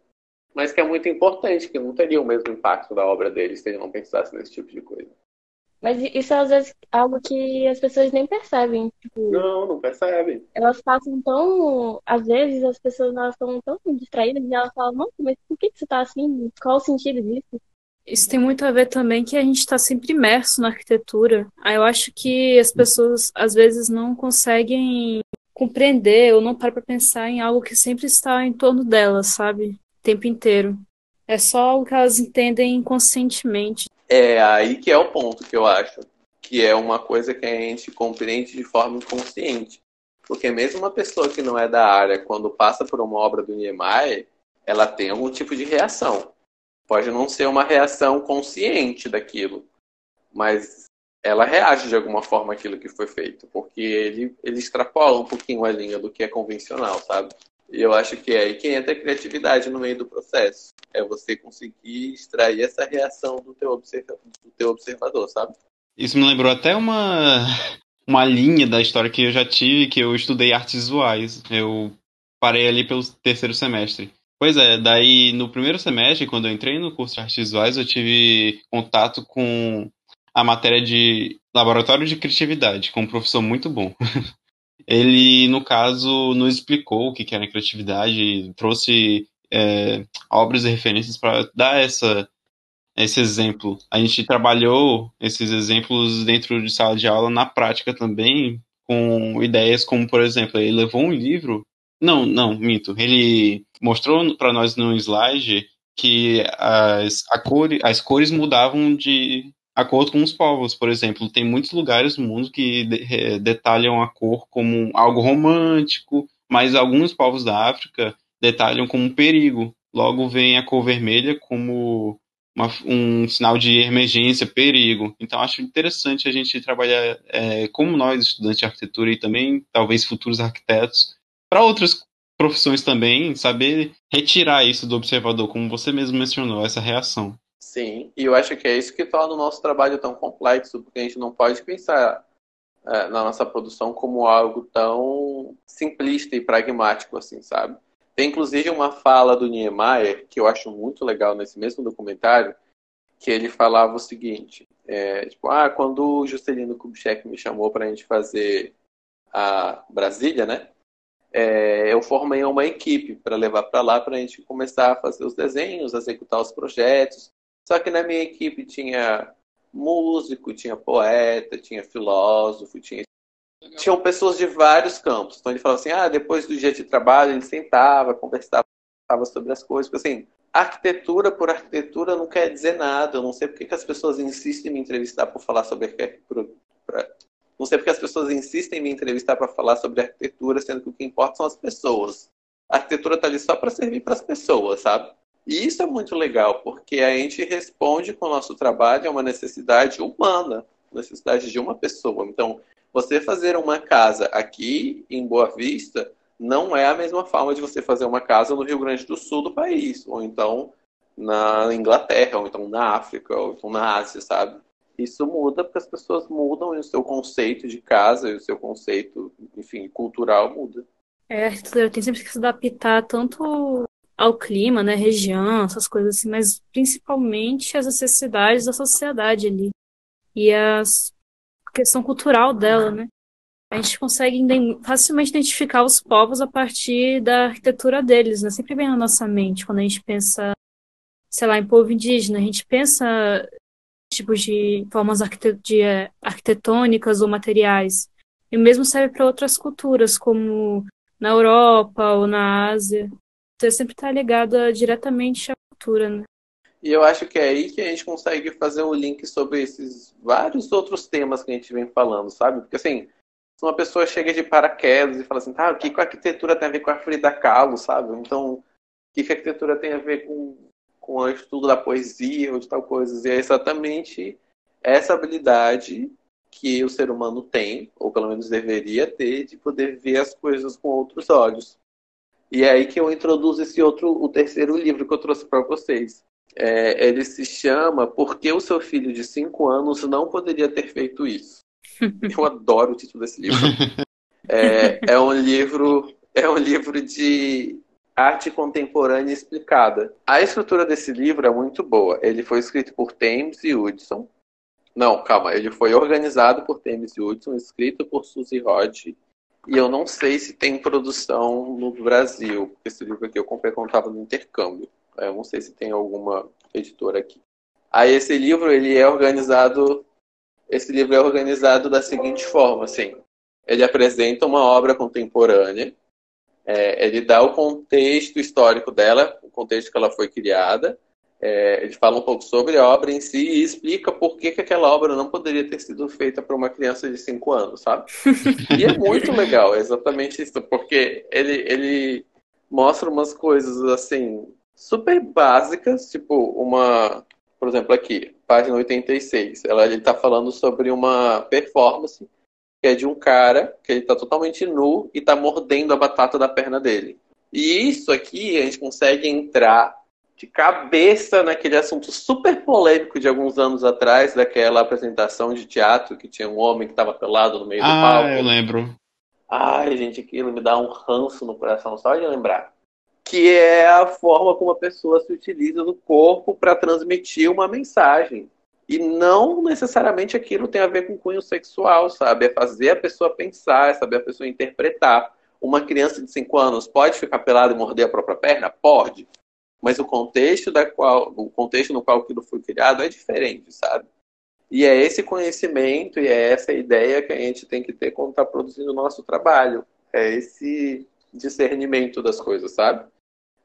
mas que é muito importante, que não teria o mesmo impacto da obra deles se eles não pensassem nesse tipo de coisa. Mas isso é às vezes algo que as pessoas nem percebem. Tipo, não, não percebem. Elas passam tão. Às vezes as pessoas elas estão tão distraídas e elas falam, nossa, mas por que, você está assim? Qual o sentido disso? Isso tem muito a ver também que a gente está sempre imerso na arquitetura. Aí eu acho que as pessoas às vezes não conseguem compreender ou não param para pensar em algo que sempre está em torno delas, sabe? O tempo inteiro. É só algo que elas entendem inconscientemente. É aí que é o ponto que eu acho. Que é uma coisa que a gente compreende de forma inconsciente. Porque mesmo uma pessoa que não é da área, quando passa por uma obra do Niemeyer, ela tem algum tipo de reação. Pode não ser uma reação consciente daquilo, mas ela reage de alguma forma àquilo que foi feito, porque ele, ele extrapola um pouquinho a linha do que é convencional, sabe? E eu acho que é aí que entra a criatividade no meio do processo. É você conseguir extrair essa reação do teu, observa do teu observador, sabe? Isso me lembrou até uma, uma linha da história que eu já tive, que eu estudei artes visuais. Eu parei ali pelo terceiro semestre. Pois é, daí no primeiro semestre, quando eu entrei no curso de artes visuais, eu tive contato com a matéria de laboratório de criatividade, com um professor muito bom. Ele, no caso, nos explicou o que era criatividade, trouxe é, obras e referências para dar essa, esse exemplo. A gente trabalhou esses exemplos dentro de sala de aula na prática também, com ideias como, por exemplo, ele levou um livro. Não, não, minto. Ele mostrou para nós no slide que as, cor, as cores mudavam de acordo com os povos. Por exemplo, tem muitos lugares no mundo que de, detalham a cor como algo romântico, mas alguns povos da África detalham como um perigo. Logo vem a cor vermelha como uma, um sinal de emergência, perigo. Então acho interessante a gente trabalhar é, como nós, estudantes de arquitetura e também talvez futuros arquitetos, para outras profissões também, saber retirar isso do observador, como você mesmo mencionou, essa reação. Sim, e eu acho que é isso que torna o nosso trabalho tão complexo, porque a gente não pode pensar é, na nossa produção como algo tão simplista e pragmático assim, sabe? Tem inclusive uma fala do Niemeyer que eu acho muito legal nesse mesmo documentário, que ele falava o seguinte, é, tipo, ah, quando o Juscelino Kubitschek me chamou para a gente fazer a Brasília, né? é, eu formei uma equipe para levar para lá para a gente começar a fazer os desenhos, executar os projetos. Só que na minha equipe tinha músico, tinha poeta, tinha filósofo, tinha tinham pessoas de vários campos. Então ele falava assim: ah, depois do dia de trabalho ele sentava, conversava sobre as coisas. Porque, assim, arquitetura por arquitetura não quer dizer nada. Eu não sei porque que as pessoas insistem em me entrevistar por falar sobre arquitetura, não sei porque as pessoas insistem em me entrevistar para falar sobre arquitetura, sendo que o que importa são as pessoas. A arquitetura está ali só para servir para as pessoas, sabe? E isso é muito legal, porque a gente responde com o nosso trabalho a uma necessidade humana, necessidade de uma pessoa. Então, você fazer uma casa aqui em Boa Vista não é a mesma forma de você fazer uma casa no Rio Grande do Sul do país, ou então na Inglaterra, ou então na África, ou então na Ásia, sabe? Isso muda porque as pessoas mudam e o seu conceito de casa e o seu conceito, enfim, cultural muda. É, tem sempre que se adaptar tanto ao clima, né, região, essas coisas assim, mas principalmente às necessidades da sociedade ali e a questão cultural dela, né? A gente consegue facilmente identificar os povos a partir da arquitetura deles, né? Sempre vem na nossa mente quando a gente pensa, sei lá, em povo indígena, a gente pensa tipos de formas é, arquitetônicas ou materiais. E mesmo serve para outras culturas, como na Europa ou na Ásia. Então, sempre está ligado diretamente à cultura, né? E eu acho que é aí que a gente consegue fazer um link sobre esses vários outros temas que a gente vem falando, sabe? Porque assim, se uma pessoa chega de paraquedas e fala assim, tá, o que, a arquitetura tem a ver com a Frida Kahlo, sabe? Então, o que, que a arquitetura tem a ver com com o estudo da poesia ou de tal coisa. E é exatamente essa habilidade que o ser humano tem, ou pelo menos deveria ter, de poder ver as coisas com outros olhos. E é aí que eu introduzo esse outro, o terceiro livro que eu trouxe para vocês, É, ele se chama Por que o seu filho de 5 anos não poderia ter feito isso? Eu adoro o título desse livro. É, é um livro é um livro de arte contemporânea explicada. A estrutura desse livro é muito boa. Ele foi escrito por Thames e Hudson. Não, calma, ele foi organizado por Thames e Hudson, escrito por Suzy Rod. E eu não sei se tem produção no Brasil. Esse livro aqui eu comprei quando estava no intercâmbio. Eu não sei se tem alguma editora aqui. Aí esse livro ele é organizado, esse livro é organizado da seguinte forma, assim. Ele apresenta uma obra contemporânea, é, ele dá o contexto histórico dela, o contexto que ela foi criada, é, ele fala um pouco sobre a obra em si e explica por que, que aquela obra não poderia ter sido feita para uma criança de 5 anos, sabe? E é muito legal, é exatamente isso, porque ele, ele mostra umas coisas assim super básicas, tipo uma, por exemplo, aqui, página 86, ela, ele está falando sobre uma performance que é de um cara que ele está totalmente nu e está mordendo a batata da perna dele. E isso aqui a gente consegue entrar de cabeça naquele assunto super polêmico de alguns anos atrás, daquela apresentação de teatro que tinha um homem que estava pelado no meio ah, do palco. Ah, eu lembro. Ai, gente, aquilo me dá um ranço no coração só de lembrar que é a forma como a pessoa se utiliza do corpo para transmitir uma mensagem. E não necessariamente aquilo tem a ver com cunho sexual, sabe? É fazer a pessoa pensar, é saber a pessoa interpretar. Uma criança de 5 anos pode ficar pelada e morder a própria perna? Pode. Mas o contexto, da qual, o contexto no qual aquilo foi criado é diferente, sabe? E é esse conhecimento e é essa ideia que a gente tem que ter quando está produzindo o nosso trabalho. É esse discernimento das coisas, sabe?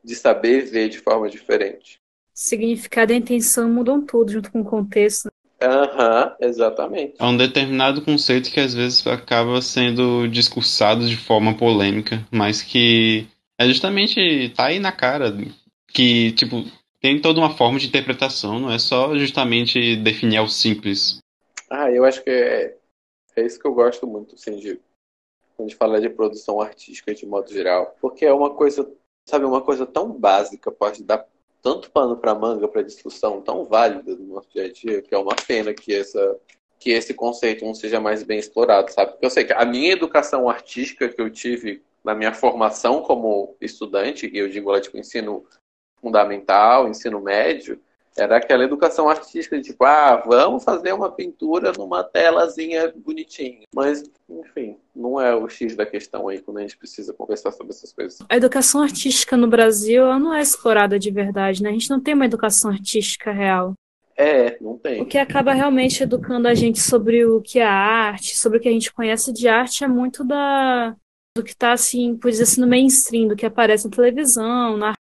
de saber ver de forma diferente. Significado e intenção mudam tudo junto com o contexto. Aham, uhum, exatamente. É um determinado conceito que às vezes acaba sendo discursado de forma polêmica, mas que é justamente tá aí na cara que tipo tem toda uma forma de interpretação, não é só justamente definir ao simples. Ah, eu acho que é, é isso que eu gosto muito, assim, de quando a gente fala de produção artística de modo geral, porque é uma coisa sabe, uma coisa tão básica pode dar tanto pano para manga para discussão tão válida no nosso dia a dia que é uma pena que essa que esse conceito não seja mais bem explorado, sabe? Porque eu sei que a minha educação artística que eu tive na minha formação como estudante, e eu digo lá tipo ensino fundamental, ensino médio, era aquela educação artística de tipo, ah, vamos fazer uma pintura numa telazinha bonitinha. Mas, enfim, não é o X da questão aí quando a gente precisa conversar sobre essas coisas. A educação artística no Brasil ela não é explorada de verdade, né? A gente não tem uma educação artística real. É, não tem. O que acaba realmente educando a gente sobre o que é arte, sobre o que a gente conhece de arte, é muito da do que está assim, por dizer assim, no mainstream, do que aparece na televisão, na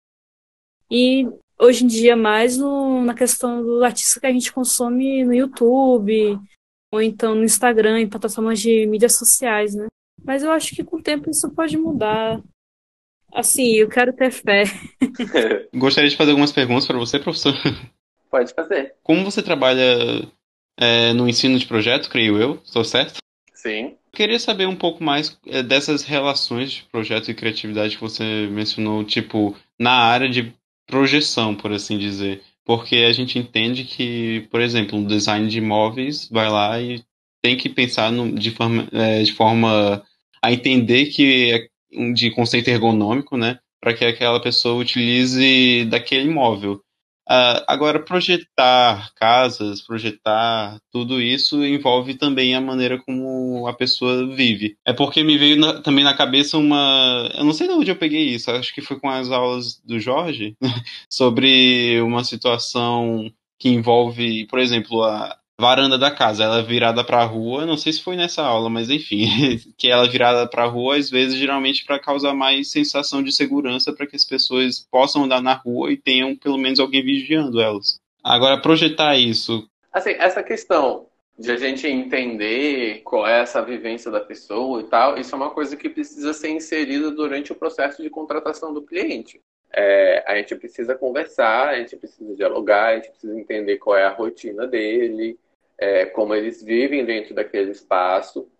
e hoje em dia mais no, na questão do artista que a gente consome no YouTube, ou então no Instagram, em plataformas de mídias sociais, né? Mas eu acho que com o tempo isso pode mudar. Assim, eu quero ter fé. Gostaria de fazer algumas perguntas para você, professor. Pode fazer. Como você trabalha é, no ensino de projeto, creio eu, estou certo? Sim. Eu queria saber um pouco mais é, dessas relações de projeto e criatividade que você mencionou, tipo, na área de projeção, por assim dizer. Porque a gente entende que, por exemplo, um design de imóveis vai lá e tem que pensar no, de, forma, é, de forma a entender que é de conceito ergonômico, né? Para que aquela pessoa utilize daquele imóvel. Uh, agora, projetar casas, projetar tudo isso envolve também a maneira como a pessoa vive. É porque me veio na, também na cabeça uma. Eu não sei de onde eu peguei isso, acho que foi com as aulas do Jorge, sobre uma situação que envolve, por exemplo, a, varanda da casa, ela é virada para a rua, não sei se foi nessa aula, mas enfim, que ela é virada para a rua às vezes geralmente para causar mais sensação de segurança para que as pessoas possam andar na rua e tenham pelo menos alguém vigiando elas. Agora projetar isso. Assim, essa questão de a gente entender qual é essa vivência da pessoa e tal, isso é uma coisa que precisa ser inserida durante o processo de contratação do cliente. É, a gente precisa conversar, a gente precisa dialogar, a gente precisa entender qual é a rotina dele, é, como eles vivem dentro daquele espaço.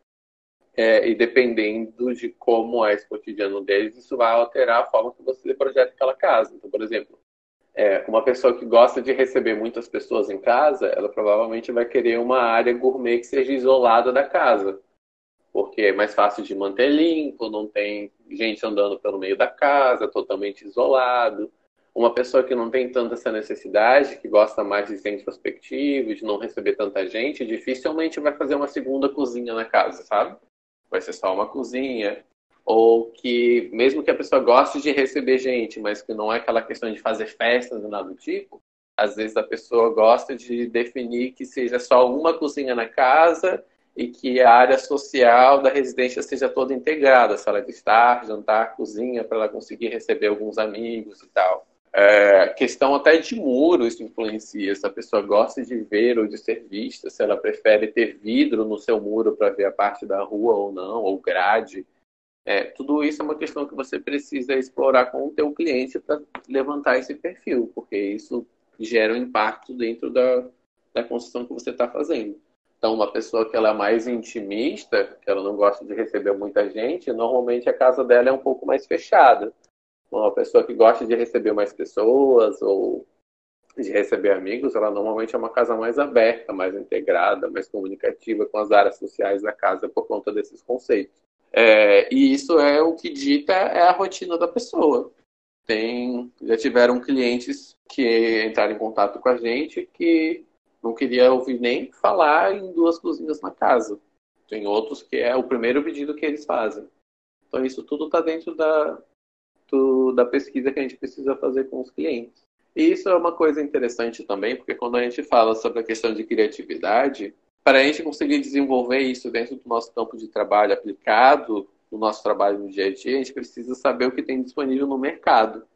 É, e dependendo de como é esse cotidiano deles, isso vai alterar a forma que você projeta aquela casa. Então, por exemplo, É, uma pessoa que gosta de receber muitas pessoas em casa, ela provavelmente vai querer uma área gourmet que seja isolada da casa. Porque é mais fácil de manter limpo, não tem gente andando pelo meio da casa, totalmente isolado. Uma pessoa que não tem tanta essa necessidade, que gosta mais de ser introspectivo, de não receber tanta gente, dificilmente vai fazer uma segunda cozinha na casa, sabe? Vai ser só uma cozinha, ou que mesmo que a pessoa goste de receber gente, mas que não é aquela questão de fazer festas e nada do tipo, às vezes a pessoa gosta de definir que seja só uma cozinha na casa e que a área social da residência seja toda integrada, sala de estar, jantar, cozinha, para ela conseguir receber alguns amigos e tal. É, questão até de muro isso influencia. Se a pessoa gosta de ver ou de ser vista, se ela prefere ter vidro no seu muro para ver a parte da rua ou não, ou grade. É, tudo isso é uma questão que você precisa explorar com o teu cliente para levantar esse perfil, porque isso gera um impacto dentro da, da construção que você está fazendo. Então, uma pessoa que ela é mais intimista, que ela não gosta de receber muita gente, normalmente a casa dela é um pouco mais fechada. Uma pessoa que gosta de receber mais pessoas ou de receber amigos, ela normalmente é uma casa mais aberta, mais integrada, mais comunicativa com as áreas sociais da casa por conta desses conceitos. É, e isso é o que dita é a rotina da pessoa. Tem, já tiveram clientes que entraram em contato com a gente que não queria ouvir nem falar em duas cozinhas na casa. Tem outros que é o primeiro pedido que eles fazem. Então isso tudo está dentro da, do, da pesquisa que a gente precisa fazer com os clientes. E isso é uma coisa interessante também, porque quando a gente fala sobre a questão de criatividade, para a gente conseguir desenvolver isso dentro do nosso campo de trabalho aplicado, no nosso trabalho no dia a dia, a gente precisa saber o que tem disponível no mercado.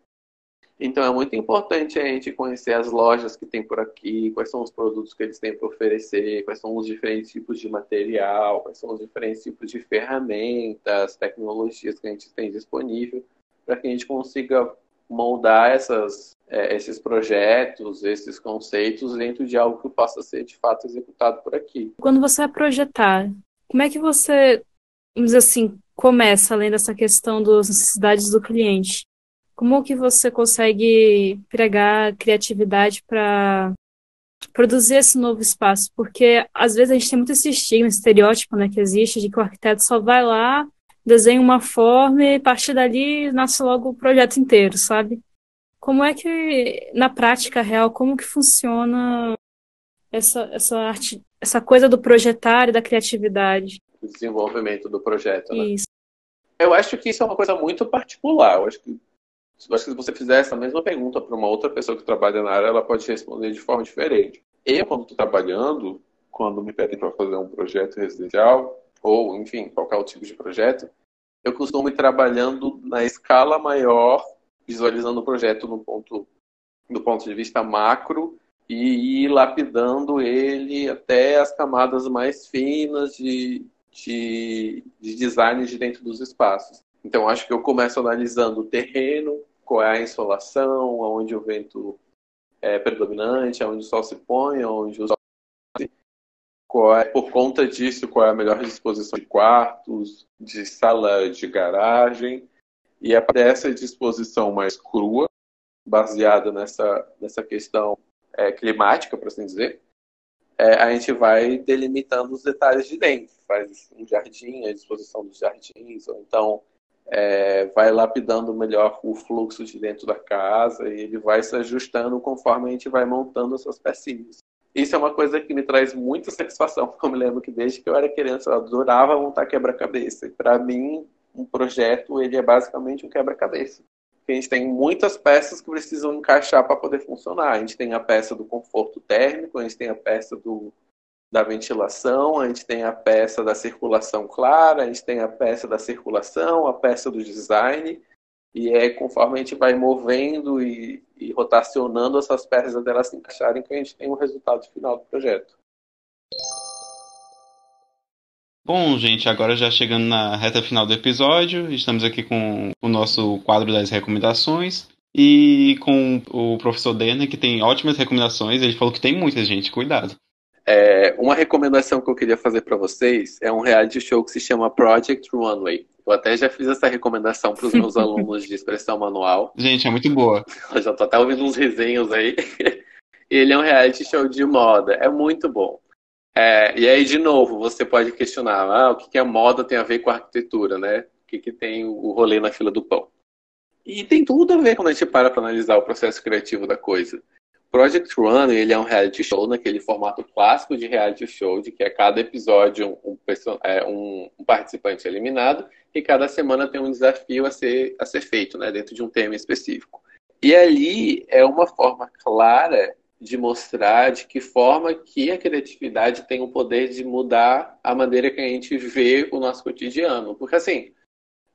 Então é muito importante a gente conhecer as lojas que tem por aqui, quais são os produtos que eles têm para oferecer, quais são os diferentes tipos de material, quais são os diferentes tipos de ferramentas, tecnologias que a gente tem disponível, para que a gente consiga moldar essas, é, esses projetos, esses conceitos dentro de algo que possa ser de fato executado por aqui. Quando você vai projetar, como é que você, vamos dizer assim, começa além dessa questão das necessidades do cliente? Como que você consegue pregar criatividade para produzir esse novo espaço? Porque às vezes a gente tem muito esse estigma, esse estereótipo né, que existe de que o arquiteto só vai lá desenha uma forma e a partir dali nasce logo o projeto inteiro, sabe? Como é que, na prática real, como que funciona essa, essa arte, essa coisa do projetar e da criatividade? O desenvolvimento do projeto, né? Isso. Eu acho que isso é uma coisa muito particular. Eu acho que, eu acho que se você fizer essa mesma pergunta para uma outra pessoa que trabalha na área, ela pode responder de forma diferente. Eu, quando estou trabalhando, quando me pedem para fazer um projeto residencial, ou, enfim, qualquer outro tipo de projeto, eu costumo ir trabalhando na escala maior, visualizando o projeto no ponto, do ponto de vista macro e ir lapidando ele até as camadas mais finas de, de, de design de dentro dos espaços. Então, acho que eu começo analisando o terreno, qual é a insolação, onde o vento é predominante, onde o sol se põe, onde o sol qual é, por conta disso, qual é a melhor disposição de quartos, de sala de garagem. E é dessa disposição mais crua, baseada nessa, nessa questão é, climática, por assim dizer, é, a gente vai delimitando os detalhes de dentro. Faz um jardim, a disposição dos jardins, ou então é, vai lapidando melhor o fluxo de dentro da casa e ele vai se ajustando conforme a gente vai montando essas pecinhas. Isso é uma coisa que me traz muita satisfação. Eu me lembro que desde que eu era criança eu adorava montar quebra-cabeça. E para mim, um projeto ele é basicamente um quebra-cabeça. A gente tem muitas peças que precisam encaixar para poder funcionar. A gente tem a peça do conforto térmico, a gente tem a peça do, da ventilação, a gente tem a peça da circulação clara, a gente tem a peça da circulação, a peça do design. E é conforme a gente vai movendo e, e rotacionando essas peças até elas se encaixarem que a gente tem o um resultado final do projeto. Bom, gente, agora já chegando na reta final do episódio, estamos aqui com o nosso quadro das recomendações e com o professor Dena, que tem ótimas recomendações. Ele falou que tem muita gente, cuidado. É, uma recomendação que eu queria fazer para vocês é um reality show que se chama Project Runway. Eu até já fiz essa recomendação para os meus alunos de expressão manual. Gente, é muito boa. Eu já tô até ouvindo uns resenhos aí. Ele é um reality show de moda. É muito bom. É, e aí, de novo, você pode questionar ah, o que, que a moda tem a ver com a arquitetura, né? O que, que tem o rolê na fila do pão. E tem tudo a ver quando a gente para para analisar o processo criativo da coisa. Project Run, ele é um reality show naquele formato clássico de reality show, de que a cada episódio um, é, um, um, participante é eliminado e cada semana tem um desafio a ser, a ser feito, né, dentro de um tema específico. E ali é uma forma clara de mostrar de que forma que a criatividade tem o poder de mudar a maneira que a gente vê o nosso cotidiano. Porque assim,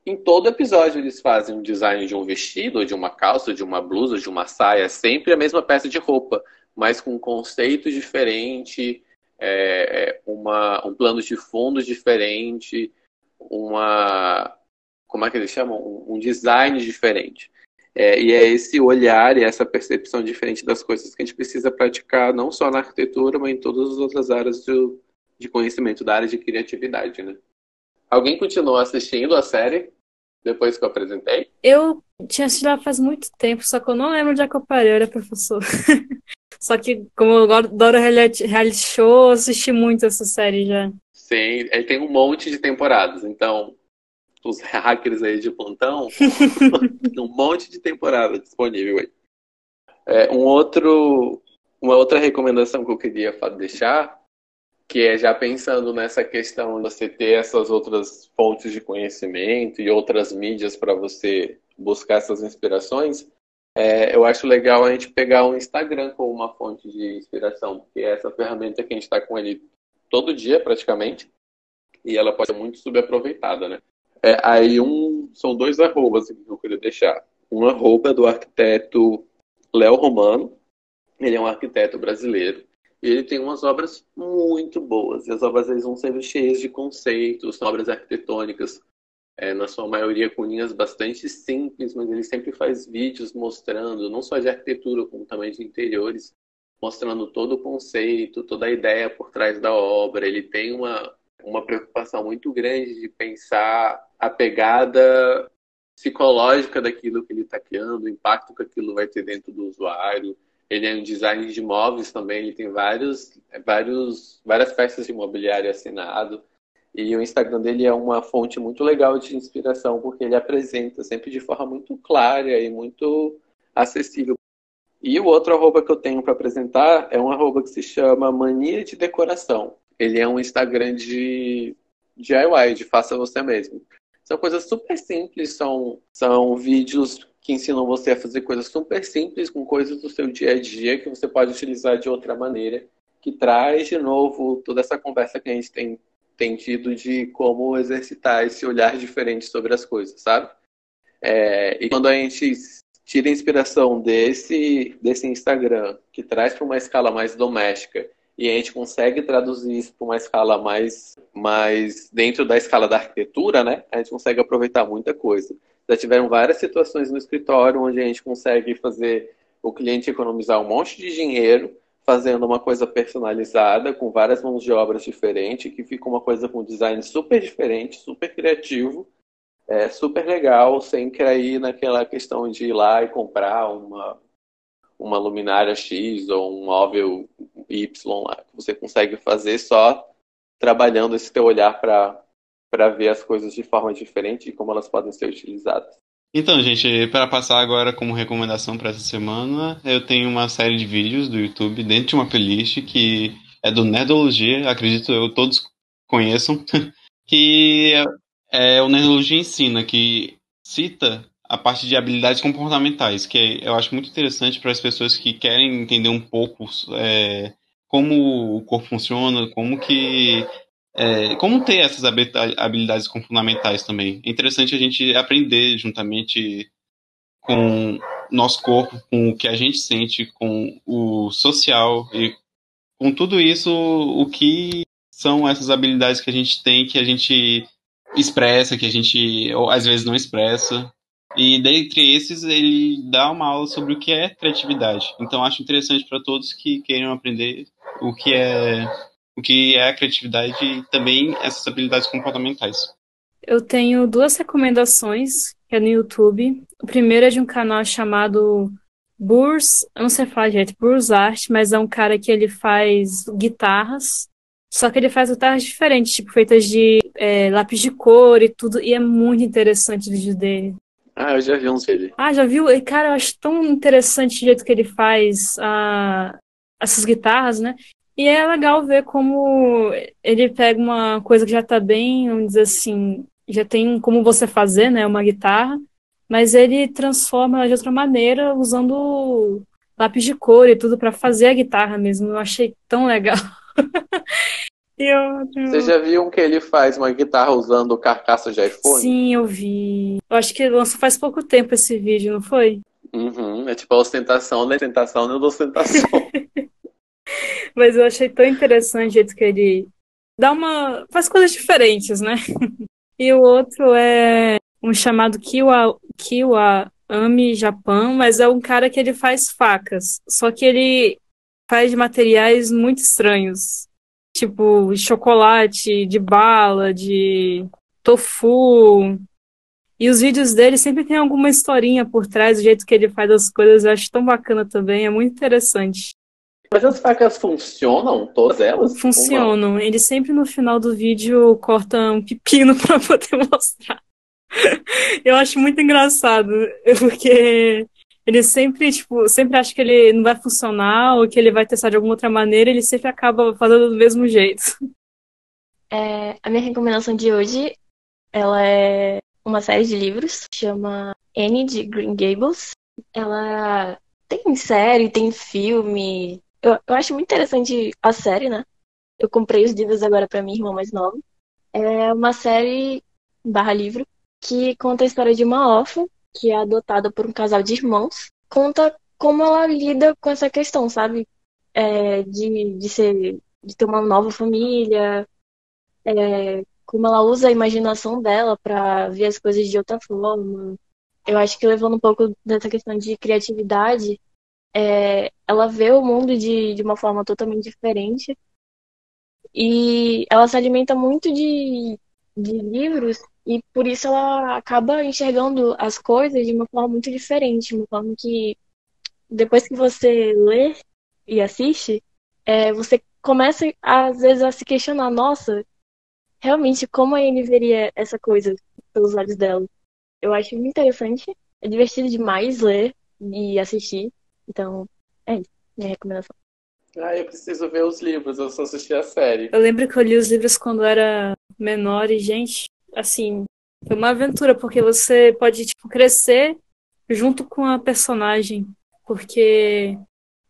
em todo episódio eles fazem um design de um vestido, de uma calça, de uma blusa, de uma saia, sempre a mesma peça de roupa, mas com um conceito diferente, é, é uma, um plano de fundo diferente, uma. Como é que eles chamam? Um, design diferente. É, e é esse olhar e essa percepção diferente das coisas que a gente precisa praticar, não só na arquitetura, mas em todas as outras áreas de, de conhecimento, da área de criatividade, né? Alguém continuou assistindo a série? depois que eu apresentei? Eu tinha assistido ela faz muito tempo, só que eu não lembro onde é que eu era professor. só que, como eu adoro reality show, eu assisti muito essa série já. Sim, ele tem um monte de temporadas, então os hackers aí de plantão, um monte de temporada disponível aí. É, um outro, uma outra recomendação que eu queria deixar que é já pensando nessa questão de você ter essas outras fontes de conhecimento e outras mídias para você buscar essas inspirações, é, eu acho legal a gente pegar o Instagram como uma fonte de inspiração, porque é essa ferramenta que a gente está com ele todo dia praticamente, e ela pode ser muito subaproveitada, né? É, aí um, são dois arrobas que eu queria deixar. Um arroba do arquiteto Léo Romano, ele é um arquiteto brasileiro, ele tem umas obras muito boas. E as obras eles vão sempre cheias de conceitos, obras arquitetônicas, é, na sua maioria com linhas bastante simples, mas ele sempre faz vídeos mostrando, não só de arquitetura, como também de interiores, mostrando todo o conceito, toda a ideia por trás da obra. Ele tem uma, uma preocupação muito grande de pensar a pegada psicológica daquilo que ele está criando, o impacto que aquilo vai ter dentro do usuário. Ele é um design de imóveis também, ele tem vários, vários, várias peças de imobiliário assinado. E o Instagram dele é uma fonte muito legal de inspiração, porque ele apresenta sempre de forma muito clara e muito acessível. E o outro arroba que eu tenho para apresentar é um arroba que se chama Mania de Decoração. Ele é um Instagram de DIY, de faça você mesmo. São coisas super simples, são, são vídeos que ensinam você a fazer coisas super simples com coisas do seu dia a dia que você pode utilizar de outra maneira, que traz de novo toda essa conversa que a gente tem, tem tido de como exercitar esse olhar diferente sobre as coisas, sabe? É, e quando a gente tira inspiração desse, desse Instagram, que traz para uma escala mais doméstica, e a gente consegue traduzir isso para uma escala mais, mais dentro da escala da arquitetura, né? A gente consegue aproveitar muita coisa. Já tiveram várias situações no escritório onde a gente consegue fazer o cliente economizar um monte de dinheiro fazendo uma coisa personalizada, com várias mãos de obras diferentes, que fica uma coisa com design super diferente, super criativo, é, super legal, sem cair naquela questão de ir lá e comprar uma, uma luminária X ou um móvel Y lá, que você consegue fazer só trabalhando esse teu olhar para ver as coisas de forma diferente e como elas podem ser utilizadas. Então, gente, para passar agora como recomendação para essa semana, eu tenho uma série de vídeos do YouTube dentro de uma playlist que é do Nerdologia, acredito eu todos conheçam, que é, o Nerdologia Ensina, que cita a parte de habilidades comportamentais, que eu acho muito interessante para as pessoas que querem entender um pouco é, como o corpo funciona, como que é, como ter essas habilidades fundamentais também. É interessante a gente aprender juntamente com nosso corpo, com o que a gente sente, com o social e com tudo isso, o que são essas habilidades que a gente tem, que a gente expressa, que a gente ou, às vezes não expressa. E dentre esses, ele dá uma aula sobre o que é criatividade. Então, acho interessante para todos que queiram aprender o que é o que é a criatividade e também essas habilidades comportamentais. Eu tenho duas recomendações que é no YouTube. O primeiro é de um canal chamado Burs, eu não sei falar direito, Burs Art, mas é um cara que ele faz guitarras, só que ele faz guitarras diferentes, tipo, feitas de é, lápis de cor e tudo, e é muito interessante o vídeo dele. Ah, eu já vi uns dele. Ah, já viu? E, cara, eu acho tão interessante o jeito que ele faz a, essas guitarras, né? E é legal ver como ele pega uma coisa que já tá bem, vamos dizer assim, já tem como você fazer, né, uma guitarra, mas ele transforma ela de outra maneira usando lápis de cor e tudo para fazer a guitarra mesmo. Eu achei tão legal. eu, Você já viu que ele faz uma guitarra usando carcaça de iPhone? Sim, eu vi. Eu acho que lançou faz pouco tempo esse vídeo, não foi? Uhum, é tipo a ostentação da ostentação da ostentação. Mas eu achei tão interessante o jeito que ele dá uma. faz coisas diferentes, né? E o outro é um chamado Kiwa, Kiwa Ami Japan, mas é um cara que ele faz facas. Só que ele faz materiais muito estranhos. Tipo, chocolate, de bala, de tofu. E os vídeos dele sempre tem alguma historinha por trás, do jeito que ele faz as coisas, eu acho tão bacana também, é muito interessante. Mas as facas funcionam? Todas elas? Funcionam. Ele sempre no final do vídeo corta um pepino para poder mostrar. Eu acho muito engraçado, porque ele sempre, tipo, sempre acha que ele não vai funcionar ou que ele vai testar de alguma outra maneira, ele sempre acaba fazendo do mesmo jeito. É, a minha recomendação de hoje, ela é uma série de livros, chama Anne de Green Gables. Ela tem série, tem filme, eu, eu acho muito interessante a série, né? Eu comprei os livros agora para minha irmã mais nova. É uma série barra livro que conta a história de uma órfã que é adotada por um casal de irmãos. Conta como ela lida com essa questão, sabe? É, de, de, ser, de ter uma nova família, é, como ela usa a imaginação dela para ver as coisas de outra forma. Eu acho que levando um pouco dessa questão de criatividade, é, ela vê o mundo de, de uma forma totalmente diferente. E ela se alimenta muito de, de livros e por isso ela acaba enxergando as coisas de uma forma muito diferente, uma forma que depois que você lê e assiste, é, você começa às vezes a se questionar, nossa, realmente como ele veria essa coisa pelos olhos dela? Eu acho muito interessante, é divertido demais ler e assistir. Então, é isso, minha recomendação. Ah, eu preciso ver os livros, eu só assisti a série. Eu lembro que eu li os livros quando era menor e, gente, assim, foi uma aventura, porque você pode, tipo, crescer junto com a personagem, porque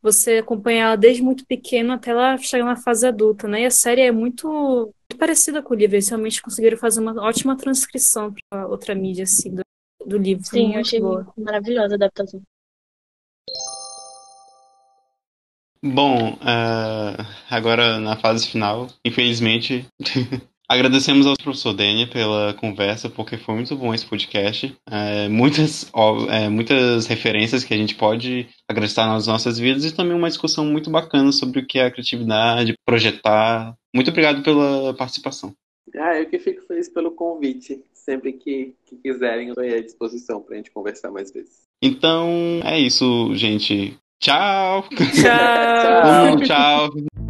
você acompanha ela desde muito pequeno até ela chegar na fase adulta, né? E a série é muito, muito parecida com o livro, eles realmente conseguiram fazer uma ótima transcrição para outra mídia, assim, do, do livro. Sim, eu achei boa. maravilhosa a adaptação. Bom, uh, agora na fase final, infelizmente, agradecemos ao professor Dênia pela conversa, porque foi muito bom esse podcast. É, muitas, ó, é, muitas referências que a gente pode acrescentar nas nossas vidas e também uma discussão muito bacana sobre o que é a criatividade, projetar. Muito obrigado pela participação. Ah, eu que fico feliz pelo convite. Sempre que, que quiserem, eu estou à disposição para a gente conversar mais vezes. Então, é isso, gente. Tchau! Tchau! tchau!